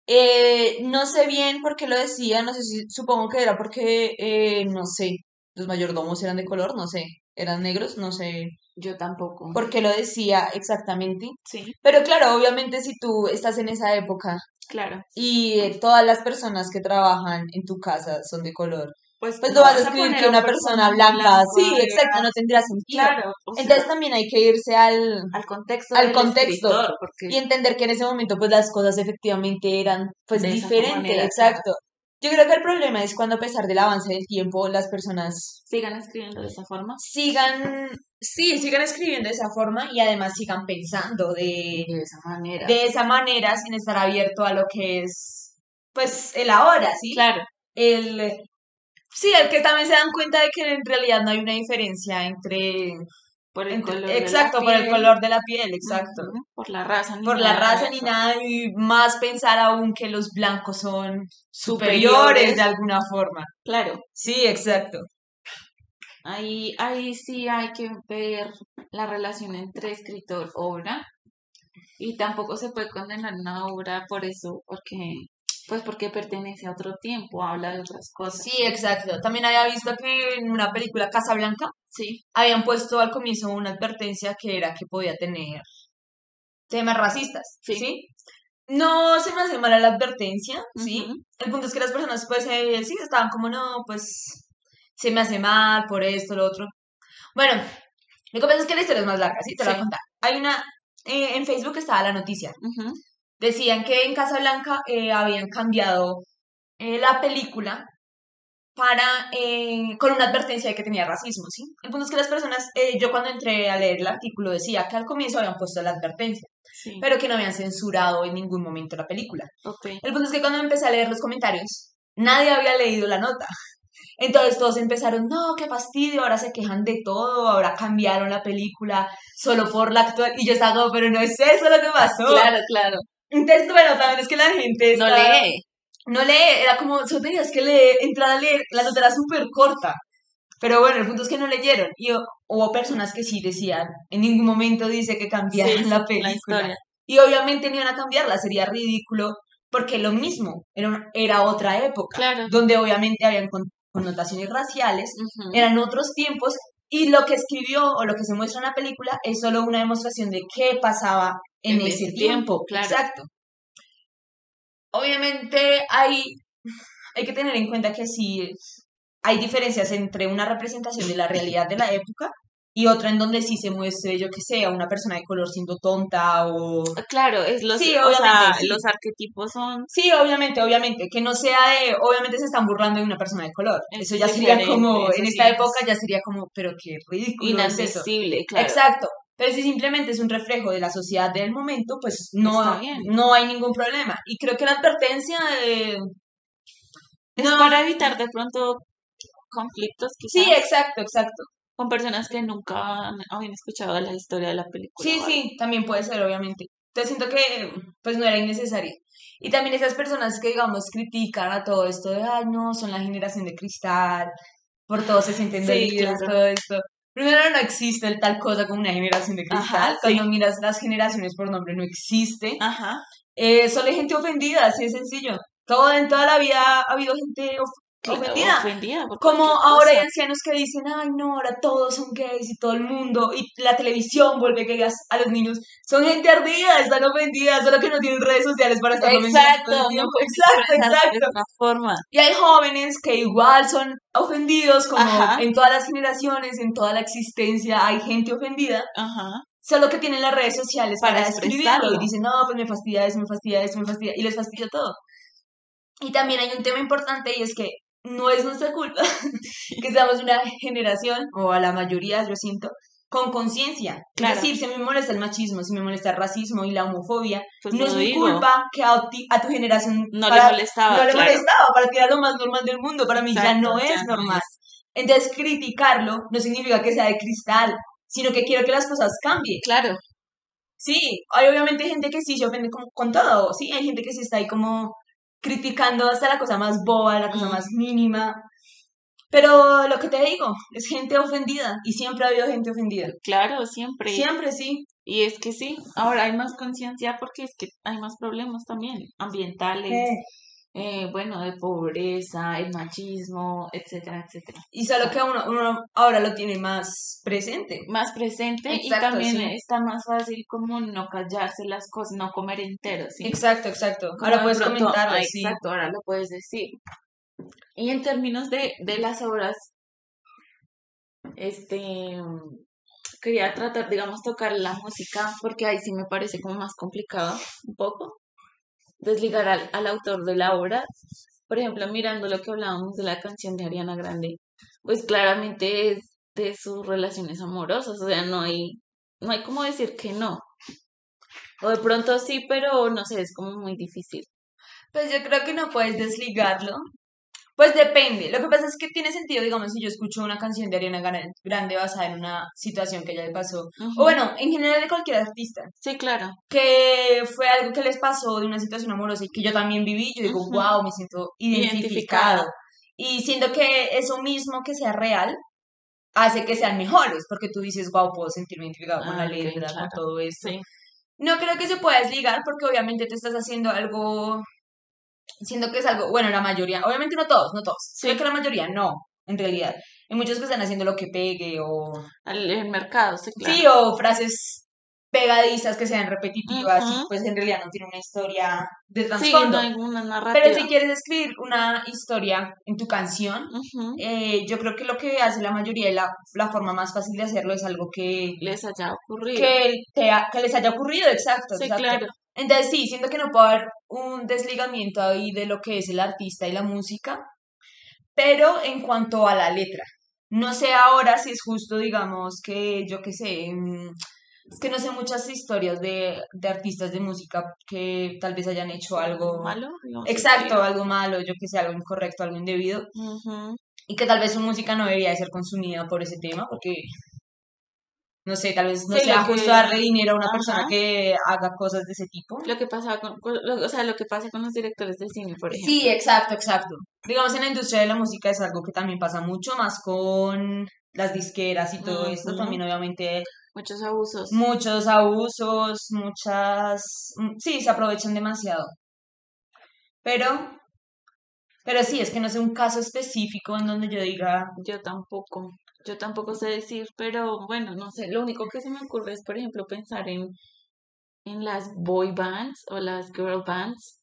Eh, no sé bien por qué lo decía, no sé si, supongo que era porque, eh, no sé, los mayordomos eran de color, no sé, eran negros, no sé yo tampoco. por qué lo decía exactamente. Sí, Pero claro, obviamente si tú estás en esa época claro. y eh, todas las personas que trabajan en tu casa son de color, Pues, pues no vas a escribir que una persona blanca, sí, exacto, no tendría sentido. Claro, o sea, Entonces también hay que irse al, al contexto al contexto. escritor, porque y entender que en ese momento pues las cosas efectivamente eran pues diferentes, exacto. Yo creo que el problema es cuando a pesar del avance del tiempo las personas sigan escribiendo de esa forma sigan, sí, sigan escribiendo de esa forma y además sigan pensando de, de esa manera. de esa manera sin estar abierto a lo que es pues el ahora, ¿sí? Claro, El, sí, el que también se dan cuenta de que en realidad no hay una diferencia entre, por el color de la exacto, por el piel, color de la piel, exacto. por la raza, ni por la nada raza ni nada, y más pensar aún que los blancos son superiores, Superiores. de alguna forma. Claro, Sí, exacto. ahí, ahí sí hay que ver la relación entre escritor-obra y tampoco se puede condenar una obra por eso, porque pues porque pertenece a otro tiempo, habla de otras cosas. Sí, exacto. También había visto que en una película Casablanca Sí, habían puesto al comienzo una advertencia que era que podía tener temas racistas, Sí. ¿sí? No se me hace mala la advertencia, ¿sí? El punto es que las personas, pues, eh, sí, estaban como, no, pues, se me hace mal por esto, lo otro. Bueno, lo que pasa es que la historia es más larga, ¿sí? Te la voy a Sí. contar. Hay una, eh, en Facebook estaba la noticia. Decían que en Casablanca eh, habían cambiado eh, la película para, eh, con una advertencia de que tenía racismo, ¿sí? El punto es que las personas, eh, yo cuando entré a leer el artículo decía que al comienzo habían puesto la advertencia, Sí. pero que no habían censurado en ningún momento la película. El punto es que cuando empecé a leer los comentarios, nadie había leído la nota. [LAUGHS] Entonces todos empezaron, no, qué fastidio, ahora se quejan de todo, ahora cambiaron la película solo por la actual. Y yo estaba como, pero no es eso lo que pasó. Claro, claro. Entonces, bueno, también es que la gente No lee. no lee, era como, solo tenías que leer, entrar a leer, la nota era súper corta. Pero bueno, el punto es que no leyeron. Y hu- hubo personas que sí decían, en ningún momento dice que cambiaron Sí, la la película. Y obviamente no iban a cambiarla, sería ridículo, porque lo mismo, era, una- era otra época, Claro. donde obviamente habían con- connotaciones raciales, Ujú. eran otros tiempos, y lo que escribió o lo que se muestra en la película es solo una demostración de qué pasaba en, En ese ese tiempo. tiempo, claro. Exacto. Obviamente hay, hay que tener en cuenta que sí hay diferencias entre una representación de la realidad de la época y otra en donde sí se muestre, yo que sé, a una persona de color siendo tonta o... Claro, es los, Sí, o sea, obviamente, sí. los arquetipos son Sí, obviamente, obviamente, que no sea de, obviamente se están burlando de una persona de color. Es Eso ya sería como, en sí esta es. época ya sería como, pero qué ridículo es eso. inadmisible, claro. Exacto. Pero si simplemente es un reflejo de la sociedad del momento, pues no, no hay ningún problema. Y creo que la advertencia de... Es No. para evitar de pronto conflictos Sí, quizás exacto, exacto. Con personas que nunca habían escuchado la historia de la película. Sí, sí, también puede ser, obviamente. Entonces siento que pues no era innecesario. Y también esas personas que, digamos, critican a todo esto de, ay, no, son la generación de cristal, por todo se sienten Sí, todo esto. Primero, no existe el tal cosa como una generación de Ajá, cristal. sí. Cuando miras las generaciones por nombre, no existe. Ajá. Eh, solo hay gente ofendida, así de sencillo. Todo, en toda la vida ha habido gente ofendida. ofendida Como ahora hay ancianos que dicen, ay no, ahora todos son gays y todo el mundo, y la televisión vuelve gays a los niños. Son gente ardida, están ofendidas, solo que no tienen redes sociales para estar Exacto, no Exacto, de exacto. otra forma. Y hay jóvenes que igual son ofendidos, como Ajá. en todas las generaciones, en toda la existencia hay gente ofendida, Ajá. solo que tienen las redes sociales para, Para escribirlo y dicen, no, pues me fastidia eso, me fastidia eso, me fastidia, y les fastidia todo. Y también hay un tema importante y es que no es nuestra culpa [LAUGHS] que seamos una generación, o a la mayoría yo siento, con conciencia. Claro. Es decir, si me molesta el machismo, si me molesta el racismo y la homofobia, Pues no es mi digo. culpa que a, ti- a tu generación No para- le molestaba. no le claro. molestaba, para ti era lo más normal del mundo, para mí ya no es no normal. es. Entonces criticarlo no significa que sea de cristal, sino que quiero que las cosas cambien. Claro. Sí, hay obviamente gente que sí se ofende como con todo, sí, hay gente que sí está ahí como criticando hasta la cosa más boba, la cosa Mm. más mínima. Pero lo que te digo, es gente ofendida y siempre ha habido gente ofendida. Claro, siempre. Siempre sí. Y es que sí, ahora hay más conciencia porque es que hay más problemas también ambientales, eh, bueno, de pobreza, el machismo, etcétera, etcétera. Y solo que uno, uno ahora lo tiene más presente. Más presente y también sí. está más fácil como no callarse las cosas, no comer entero, ¿sí? Exacto, exacto. Como Ahora de puedes pronto- comentarlo, ah, sí. Exacto, ahora lo puedes decir. Y en términos de, de las obras, este, quería tratar, digamos, tocar la música, porque ahí sí me parece como más complicado, un poco, desligar al, al autor de la obra. Por ejemplo, mirando lo que hablábamos de la canción de Ariana Grande, pues claramente es de sus relaciones amorosas, o sea, no hay, no hay como decir que no. O de pronto sí, pero no sé, es como muy difícil. Pues yo creo que no puedes desligarlo. Pues depende. Lo que pasa es que tiene sentido, digamos, si yo escucho una canción de Ariana Gran- Grande basada en una situación que ella le pasó. O bueno, en general de cualquier artista. Sí, claro. Que fue algo que les pasó de una situación amorosa y que yo también viví. Yo digo, Ujú. wow, me siento identificado. Identificada. Y siento que eso mismo que sea real hace que sean mejores. Porque tú dices, wow, puedo sentirme identificado con Ah, la ok, letra, claro. con todo esto. Sí. No creo que se pueda desligar porque obviamente te estás haciendo algo, siento que es algo, bueno, la mayoría, obviamente no todos, no todos, Sí. creo que la mayoría no, en realidad. Hay muchos que están haciendo lo que pegue o, Al el mercado, sí, claro. sí, o frases pegadizas que sean repetitivas y pues en realidad no tiene una historia de Sí, trasfondo. no una narrativa. Pero si quieres escribir una historia en tu canción, eh, yo creo que lo que hace la mayoría y la, la forma más fácil de hacerlo es algo que, Les haya ocurrido. que, te ha- que les haya ocurrido, exacto. sí, exacto. claro. Entonces sí, siento que no puede haber un desligamiento ahí de lo que es el artista y la música, pero en cuanto a la letra. No sé ahora si es justo, digamos, que yo qué sé, mm, es que no sé muchas historias de, de artistas de música que tal vez hayan hecho algo malo. digamos, Exacto, algo malo, yo que sé, algo incorrecto, algo indebido, y que tal vez su música no debería de ser consumida por ese tema, porque, no sé, tal vez no Sí, sea lo que- justo darle dinero a una persona que haga cosas de ese tipo. Lo que pasa con, lo- o sea, lo que pasa con los directores de cine, por ejemplo. Sí, exacto, exacto. Digamos, en la industria de la música es algo que también pasa mucho más con las disqueras y todo esto, también obviamente Muchos abusos. muchos abusos, muchas, mm, sí, se aprovechan demasiado. Pero, pero sí, es que no sé un caso específico en donde yo diga, Yo tampoco, yo tampoco sé decir, pero bueno, no sé, lo único que se me ocurre es, por ejemplo, pensar en, en las boy bands o las girl bands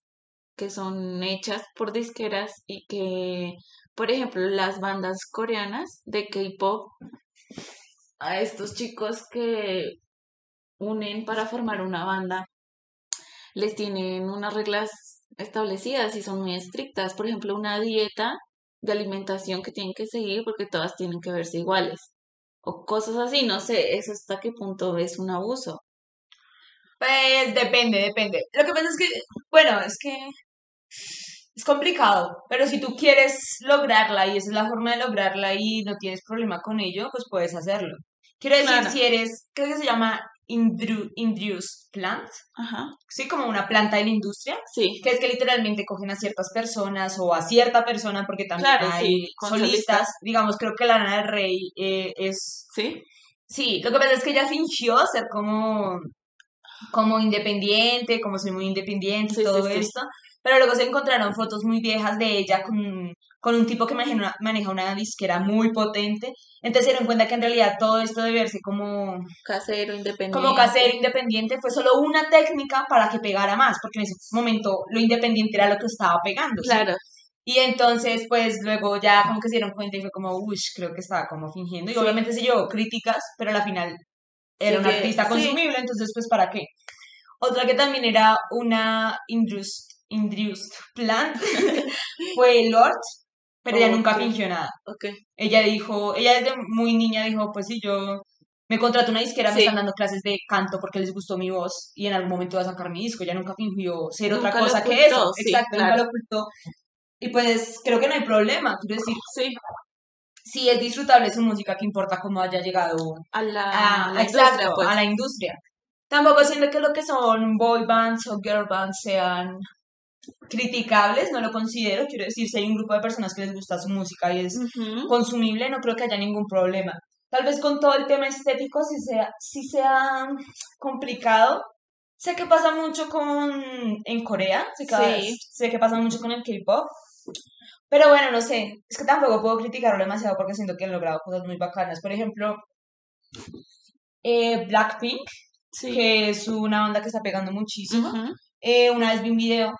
que son hechas por disqueras y que, por ejemplo, las bandas coreanas de K-pop, a estos chicos que unen para formar una banda, les tienen unas reglas establecidas y son muy estrictas. Por ejemplo, una dieta de alimentación que tienen que seguir porque todas tienen que verse iguales. O cosas así, no sé, eso hasta qué punto es un abuso. pues depende, depende. Lo que pasa es que, bueno, es que es complicado, pero si tú quieres lograrla y esa es la forma de lograrla y no tienes problema con ello, pues puedes hacerlo. Quiero decir, Claro. si eres, creo que se llama indru- induced plant, Ajá, sí, como una planta de la industria, sí, que es que literalmente cogen a ciertas personas o a cierta persona, porque también Claro, hay sí, solistas, solistas. digamos, creo que Lana del Rey eh, es sí, Sí, lo que pasa es que ella fingió ser como, como independiente, como soy muy independiente y Sí, todo sí. esto, pero luego se encontraron fotos muy viejas de ella con, con un tipo que maneja una, maneja una disquera muy potente, entonces se dieron cuenta que en realidad todo esto de verse como, casero, independiente. como casero independiente fue solo una técnica para que pegara más, porque en ese momento lo independiente era lo que estaba pegando. ¿sí? Claro, Y entonces, pues luego ya como que se dieron cuenta y fue como, uy, creo que estaba como fingiendo. Y Sí. obviamente se llevó críticas, pero al final era Sí un que- artista sí. consumible, entonces, pues, ¿para qué? Otra que también era una induced, induced plant [LAUGHS] fue Lord, pero ella nunca fingió nada. ok. Ella dijo, ella desde muy niña dijo, pues sí, yo me contrato una disquera, me Sí. están dando clases de canto porque les gustó mi voz y en algún momento voy a sacar mi disco. Ella nunca fingió ser Nunca otra cosa que eso. sí, Exacto, nunca claro. lo ocultó. Y pues creo que no hay problema, quiero decir, Sí, sí es disfrutable su música, que importa cómo haya llegado a la, a, a la exacto, industria, pues. a la industria. Tampoco siento que lo que son boy bands o girl bands sean criticables, no lo considero, quiero decir, si hay un grupo de personas que les gusta su música y es consumible, no creo que haya ningún problema. Tal vez con todo el tema estético sí sea, sí sea complicado. Sé que pasa mucho con en Corea, sé que, Sí. sé que pasa mucho con el K-pop. Pero bueno, no sé, es que tampoco puedo criticarlo demasiado porque siento que han logrado cosas muy bacanas. Por ejemplo, eh, Blackpink, Sí. que es una banda que está pegando muchísimo. Eh, una vez vi un video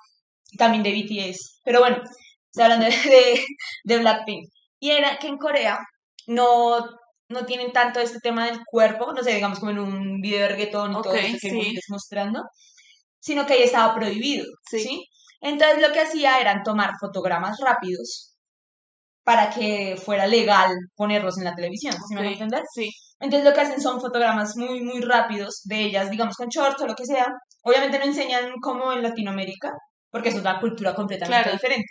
también de BTS, pero bueno, estoy hablando de, de, de Blackpink. Y era que en Corea no, no tienen tanto este tema del cuerpo, no sé, digamos como en un video de reggaetón y todo Ok, esto que sí. mostrando, sino que ahí estaba prohibido, Sí. ¿sí? Entonces lo que hacía eran tomar fotogramas rápidos para que fuera legal ponerlos en la televisión, ¿sí me van a entender? Sí, Entonces lo que hacen son fotogramas muy, muy rápidos de ellas, digamos con shorts o lo que sea. Obviamente no enseñan como en Latinoamérica, porque es otra cultura completamente Claro. diferente.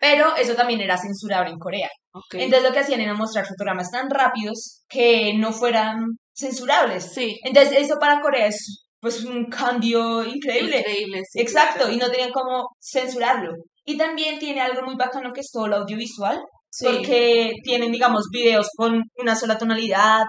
Pero eso también era censurable en Corea. ok. Entonces lo que hacían era mostrar fotogramas tan rápidos que no fueran censurables. sí, Entonces eso para Corea es pues un cambio increíble. increíble, sí. Exacto, y no tenían cómo censurarlo. Y también tiene algo muy bacano que es todo lo audiovisual, Sí. porque tienen, digamos, videos con una sola tonalidad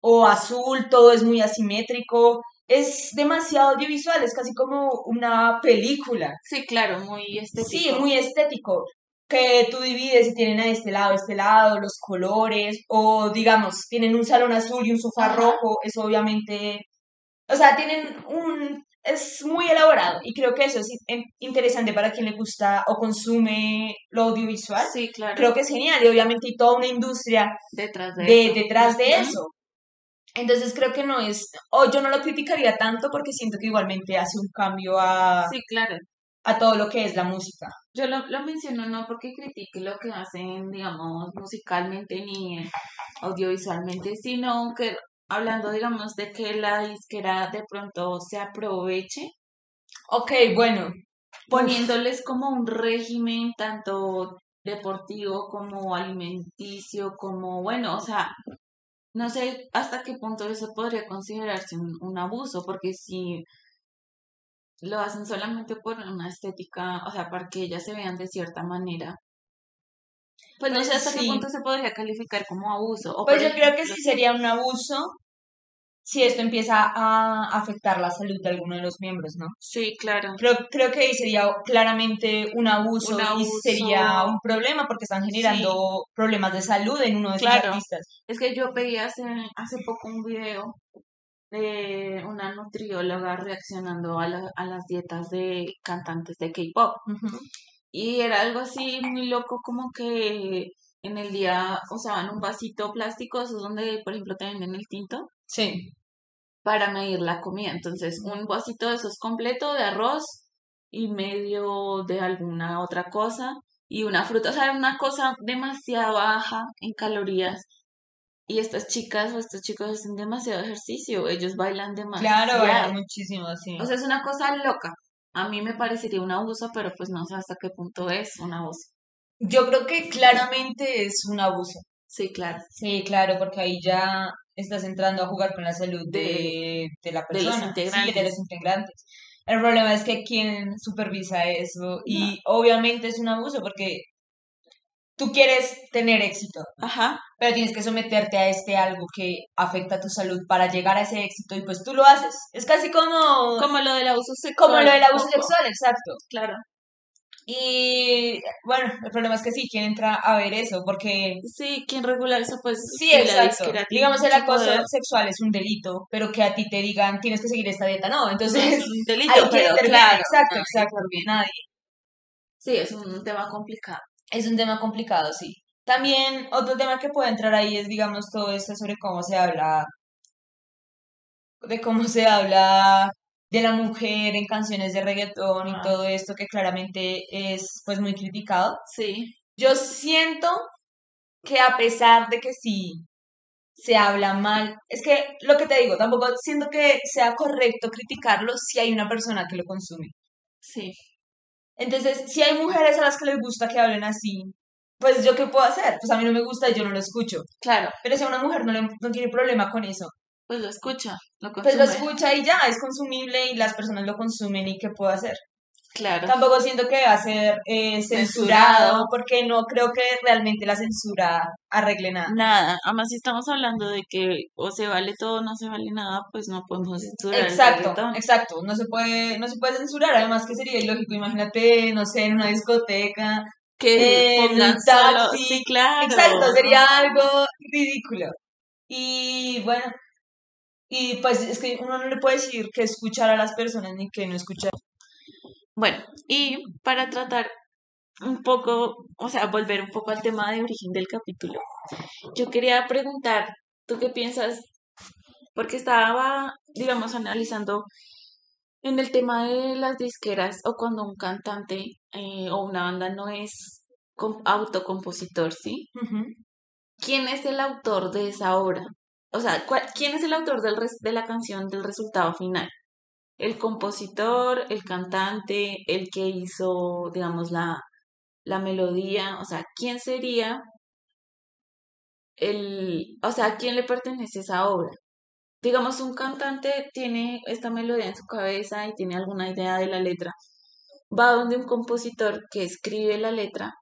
o azul, todo es muy asimétrico. Es demasiado audiovisual, es casi como una película. Sí, claro, muy estético. Sí, muy estético. Que tú divides y tienen a este lado, este lado, los colores, o digamos, tienen un salón azul y un sofá Ajá. rojo, eso obviamente. O sea, tienen un. Es muy elaborado y creo que eso es in- interesante para quien le gusta o consume lo audiovisual. Sí, claro. Creo que es genial y obviamente hay toda una industria detrás de, de, eso. detrás de eso. Entonces creo que no es, o yo no lo criticaría tanto porque siento que igualmente hace un cambio a, Sí, claro. a todo lo que es la música. Yo lo, lo menciono no porque critique lo que hacen, digamos, musicalmente ni audiovisualmente, sino que hablando, digamos, de que la disquera de pronto se aproveche Ok, bueno. poniéndoles como un régimen tanto deportivo como alimenticio, como, bueno, o sea, no sé hasta qué punto eso podría considerarse un, un abuso, porque si lo hacen solamente por una estética, o sea, para que ellas se vean de cierta manera, pues no Pues sé hasta qué punto se podría calificar como abuso. O Pues yo creo que sí sería un abuso si esto empieza a afectar la salud de alguno de los miembros, ¿no? Sí, claro. Creo, creo que ahí sería claramente un abuso, Un y abuso. sería un problema porque están generando problemas de salud en uno de sus Claro. artistas. Es que yo veía hace, hace poco un video de una nutrióloga reaccionando a, la- a las dietas de cantantes de K-pop. Ujú. Y era algo así muy loco, como que en el día usaban un vasito plástico, esos donde, por ejemplo, te venden el tinto, Sí. para medir la comida. Entonces, un vasito de esos completo de arroz y medio de alguna otra cosa y una fruta. O sea, una cosa demasiado baja en calorías. Y estas chicas o estos chicos hacen demasiado ejercicio, ellos bailan demasiado. Claro, baila muchísimo, sí. O sea, es una cosa loca. A mí me parecería un abuso, pero pues no sé hasta qué punto es un abuso. Yo creo que claramente es un abuso. Sí, claro. Sí, claro, porque ahí ya estás entrando a jugar con la salud de, de la de los persona, sí, de los integrantes. El problema es que quién supervisa eso y obviamente es un abuso porque tú quieres tener éxito, Ajá. pero tienes que someterte a este algo que afecta a tu salud para llegar a ese éxito y pues tú lo haces. Es casi como, Como lo del abuso sexual. como lo del abuso sexual, exacto. Claro. Y bueno, el problema es que sí, ¿quién entra a ver eso? Porque Sí, regula eso, pues Sí, exacto. Digamos, el acoso poder. sexual es un delito, pero que a ti te digan tienes que seguir esta dieta, no. Es Entonces, un delito, quién pero interviene. claro. Exacto, no, exacto. Nadie. Sí, es un tema complicado. Es un tema complicado, sí. También otro tema que puede entrar ahí es, digamos, todo esto sobre cómo se habla, de cómo se habla de la mujer en canciones de reggaetón y Ah. todo esto que claramente es pues muy criticado. Sí, Yo siento que a pesar de que sí se habla mal, es que lo que te digo, tampoco siento que sea correcto criticarlo si hay una persona que lo consume. sí. Entonces, si hay mujeres a las que les gusta que hablen así, pues yo qué puedo hacer? Pues a mí no me gusta y yo no lo escucho. Claro, Pero si a una mujer no, le, no tiene problema con eso, pues lo escucha, lo pues consume. lo escucha y ya, es consumible y las personas lo consumen y qué puedo hacer. Claro. Tampoco siento que va a ser eh, Censurado. censurado porque no creo que realmente la censura arregle nada. Nada, además si estamos hablando de que o se vale todo o no se vale nada, pues no podemos censurar Exacto, exacto, no se puede, no se puede censurar, además que sería ilógico, imagínate, no sé, en una discoteca, Que en pongan un solo, taxi, sí, claro. exacto, sería algo ridículo. Y bueno, y pues es que uno no le puede decir que escuchar a las personas ni que no escuchar. Bueno, y para tratar un poco, o sea, volver un poco al tema de origen del capítulo, yo quería preguntar, ¿tú qué piensas? Porque estaba, digamos, analizando en el tema de las disqueras o cuando un cantante eh, o una banda no es com- autocompositor, ¿sí? Ujú. ¿Quién es el autor de esa obra? O sea, ¿cuál- ¿quién es el autor de la canción del resultado final? ¿El compositor, el cantante, el que hizo, digamos, la, la melodía? O sea, ¿quién sería el, o sea, ¿a quién le pertenece esa obra? Digamos, un cantante tiene esta melodía en su cabeza y tiene alguna idea de la letra. Va donde un compositor que escribe la letra,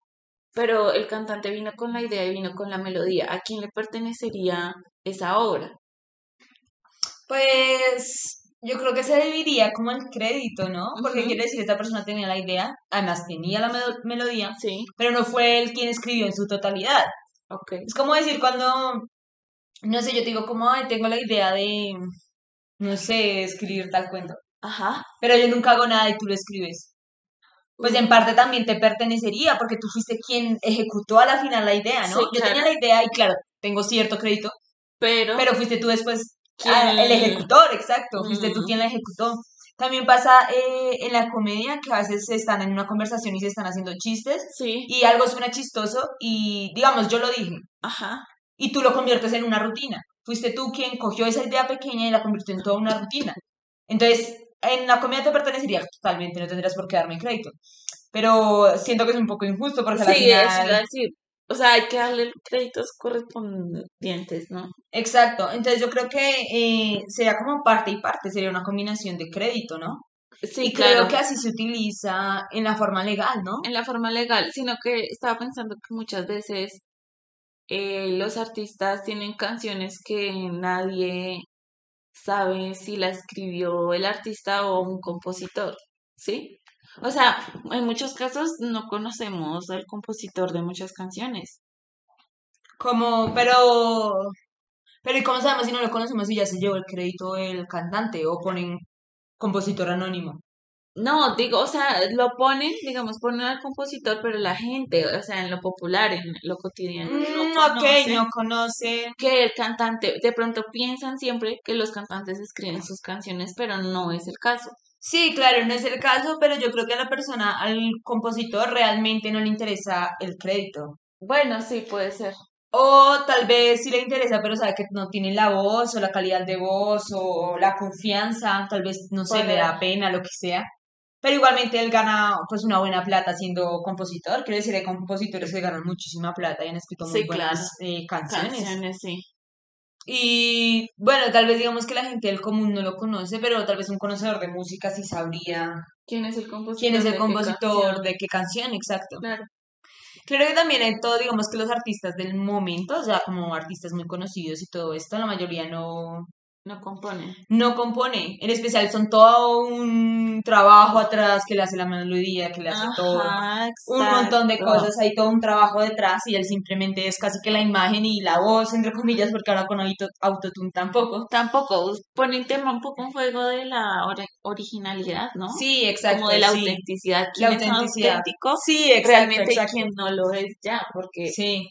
pero el cantante vino con la idea y vino con la melodía. ¿A quién le pertenecería esa obra? Pues yo creo que se dividiría como el crédito, ¿no? Porque Ujú. quiere decir, esta persona tenía la idea, además tenía la melo- melodía, Sí, pero no fue él quien escribió en su totalidad. ok. Es como decir cuando, no sé, yo te digo como, ay, tengo la idea de, no sé, escribir tal cuento, Ajá. pero yo nunca hago nada y tú lo escribes. Pues en parte también te pertenecería, porque tú fuiste quien ejecutó a la final la idea, ¿no? Sí, Yo claro. tenía la idea y claro, tengo cierto crédito, Pero, pero fuiste tú después ¿Quién? ah, el ejecutor, exacto, fuiste tú quien la ejecutó. También pasa eh, en la comedia que a veces están en una conversación y se están haciendo chistes Sí. y algo suena chistoso y digamos yo lo dije Ajá. y tú lo conviertes en una rutina. Fuiste tú quien cogió esa idea pequeña y la convirtió en toda una rutina. Entonces, en la comedia te pertenecería totalmente, no tendrías por qué darme crédito. Pero siento que es un poco injusto porque al Sí, eso final... iba a decir. O sea, hay que darle créditos correspondientes, ¿no? Exacto, entonces yo creo que eh, sería como parte y parte, sería una combinación de crédito, ¿no? Sí, y claro. creo que así se utiliza en la forma legal, ¿no? En la forma legal, sino que estaba pensando que muchas veces eh, los artistas tienen canciones que nadie sabe si la escribió el artista o un compositor, ¿sí? O sea, en muchos casos no conocemos al compositor de muchas canciones. Como, pero, pero ¿y cómo sabemos si no lo conocemos si ya se llevó el crédito el cantante o ponen compositor anónimo? No, digo, o sea, lo ponen, digamos, ponen al compositor, pero la gente, o sea, en lo popular, en lo cotidiano, no Mm, conoce no conoce. que el cantante, de pronto piensan siempre que los cantantes escriben sus canciones, pero no es el caso. Sí, claro, no es el caso, pero yo creo que a la persona, al compositor, realmente no le interesa el crédito. Bueno, sí, puede ser. O tal vez sí le interesa, pero sabe que no tiene la voz o la calidad de voz o la confianza, tal vez no sé, le da pena, lo que sea. Pero igualmente él gana pues una buena plata siendo compositor. Quiero decir, hay compositores que ganan muchísima plata y han escrito muy Sí, buenas eh, canciones. Canciones, sí. Y bueno, tal vez digamos que la gente del común no lo conoce, pero tal vez un conocedor de música sí sabría ¿Quién es el compositor? quién es de el qué compositor, canción? de qué canción, exacto. Claro. Creo que también en todo, digamos que los artistas del momento, o sea, como artistas muy conocidos y todo esto, la mayoría no, No compone. no compone. En especial son todo un trabajo atrás que le hace la melodía, que le hace todo. Un montón de cosas, hay todo un trabajo detrás y él simplemente es casi que la imagen y la voz, entre comillas, porque ahora con auto- autotune tampoco. Tampoco, ponen tema un poco en juego de la ori- originalidad, ¿no? Sí, exacto. Como de la sí. autenticidad. La ¿Quién es autenticidad. auténtico? Sí, exacto, Realmente exacto. quién no lo es ya, porque Sí.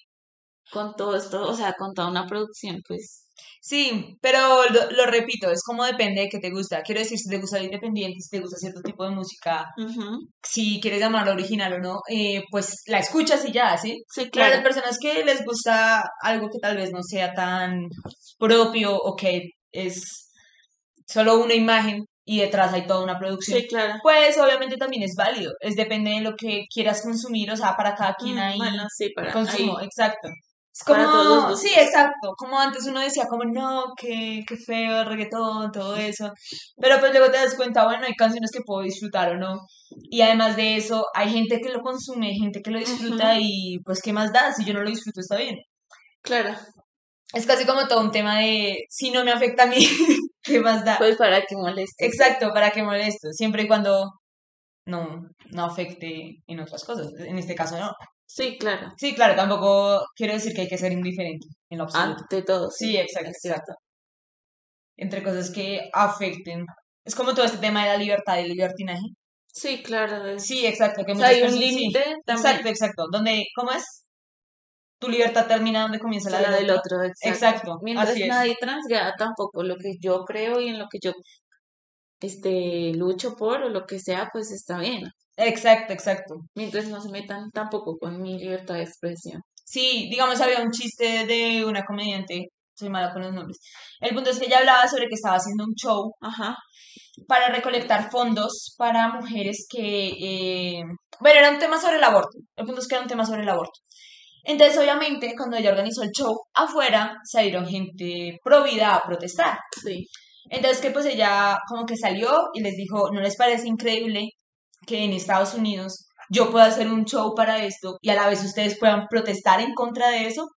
con todo esto, o sea, con toda una producción, pues Sí, pero lo, lo repito, es como depende de qué te gusta. Quiero decir, si te gusta el independiente, si te gusta cierto tipo de música, ujú, si quieres llamarla original o no, eh, pues la escuchas y ya, ¿sí? sí, Pero a las claro. personas que les gusta algo que tal vez no sea tan propio o que es solo una imagen y detrás hay toda una producción, Sí, claro. pues obviamente también es válido. Es depende de lo que quieras consumir, o sea, para cada quien Mm, hay Bueno, sí, para consumo, ahí. exacto. Es Para como, todos los gustos. sí, exacto, como antes uno decía como, no, qué, qué feo el reggaetón, todo eso, pero pues luego te das cuenta, bueno, hay canciones que puedo disfrutar o no, y además de eso, hay gente que lo consume, gente que lo disfruta y pues, ¿qué más da? Si yo no lo disfruto, está bien. Claro. Es casi como todo un tema de, si no me afecta a mí, [LAUGHS] ¿qué más da? Pues para que moleste. Exacto, ¿para qué molesto? Siempre y cuando no, no afecte en otras cosas, en este caso no. Sí, claro. Sí, claro, tampoco quiero decir que hay que ser indiferente en lo absoluto. Ante todo, sí. Sí, exacto, exacto. Entre cosas que afecten. Es como todo este tema de la libertad y el libertinaje. Sí, claro. es- Sí, exacto. Que O sea, muchas hay un sí, límite también. Exacto, exacto. Donde, ¿cómo es? Tu libertad termina donde comienza la, la del otro. otro, exacto. Exacto, Mientras así nadie transgreda tampoco lo que yo creo y en lo que yo este lucho por o lo que sea, pues está bien. Exacto, exacto. Mientras no se metan tampoco con mi libertad de expresión. Sí, digamos, había un chiste de una comediante, soy mala con los nombres. El punto es que ella hablaba sobre que estaba haciendo un show Ajá. para recolectar fondos para mujeres que, eh, bueno, era un tema sobre el aborto. El punto es que era un tema sobre el aborto. Entonces, obviamente, cuando ella organizó el show, afuera salieron gente pro vida a protestar. Sí. Entonces, que pues ella como que salió y les dijo, ¿no les parece increíble que en Estados Unidos yo pueda hacer un show para esto y a la vez ustedes puedan protestar en contra de eso?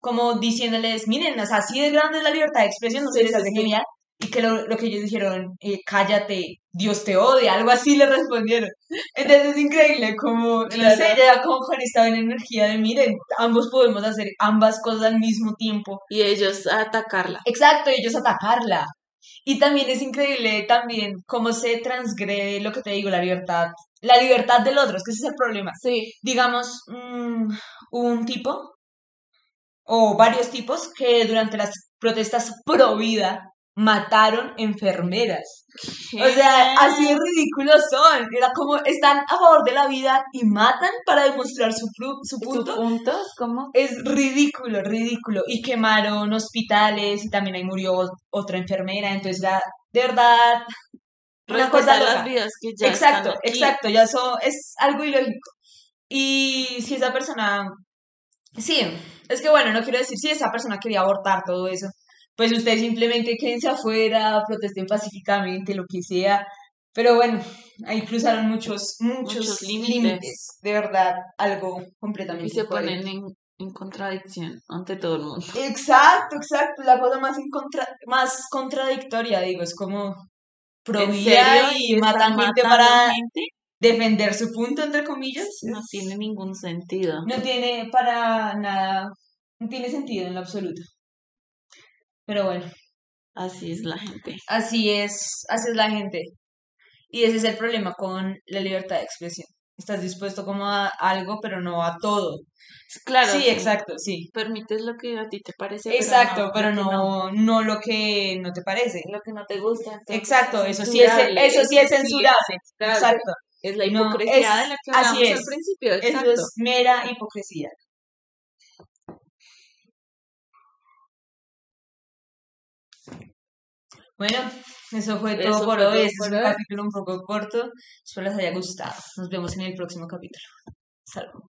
Como diciéndoles, miren, o sea, así de grande es la libertad de expresión, no se les hace genial. Y que lo, lo que ellos dijeron, eh, cállate, Dios te odia, algo así le respondieron. Entonces es increíble, como, no Claro. sé, ella como con esta energía de, miren, ambos podemos hacer ambas cosas al mismo tiempo. Y ellos atacarla. Exacto, ellos atacarla. Y también es increíble también cómo se transgrede lo que te digo, la libertad, la libertad del otro, es que ese es el problema. Sí. Digamos, mm, un tipo o varios tipos que durante las protestas pro vida mataron enfermeras. O sea, así ridículos son. Era como, están a favor de la vida y matan para demostrar su, su punto. puntos? ¿Cómo? Es ridículo, ridículo. Y quemaron hospitales y también ahí murió otra enfermera. Entonces, era de verdad, una cosa loca. las vidas que ya Exacto, están aquí. exacto, ya eso es algo ilógico. Y si esa persona, sí, es que bueno, no quiero decir si esa persona quería abortar todo eso, pues ustedes simplemente quédense afuera, protesten pacíficamente, lo que sea. Pero bueno, ahí cruzaron muchos, muchos, Muchos límites. De verdad, algo Y completamente se incoherente. ponen en, en contradicción ante todo el mundo. Exacto, exacto, la cosa más, más contradictoria, digo, es como pro ¿En vida serio? y ¿Están matan gente para gente? defender su punto, entre comillas. No es- tiene ningún sentido. no tiene para nada, no tiene sentido en lo absoluto. Pero bueno, Así es la gente. así es, así es la gente. Y ese es el problema con la libertad de expresión. Estás dispuesto como a algo, pero no a todo. Claro, sí, sí, exacto, sí. Permites lo que a ti te parece, pero Exacto, no, pero no, no lo que no te parece. Lo que no te gusta. Exacto, es eso sí es, eso sí es es censurable. Exacto. Es la No, hipocresía es- de la que así hablamos al es. principio. Eso Exacto. es mera hipocresía. Bueno, eso fue todo Eso por fue hoy. todo Este por es un hoy. capítulo un poco corto. Espero les haya gustado. Nos vemos en el próximo capítulo. Salud.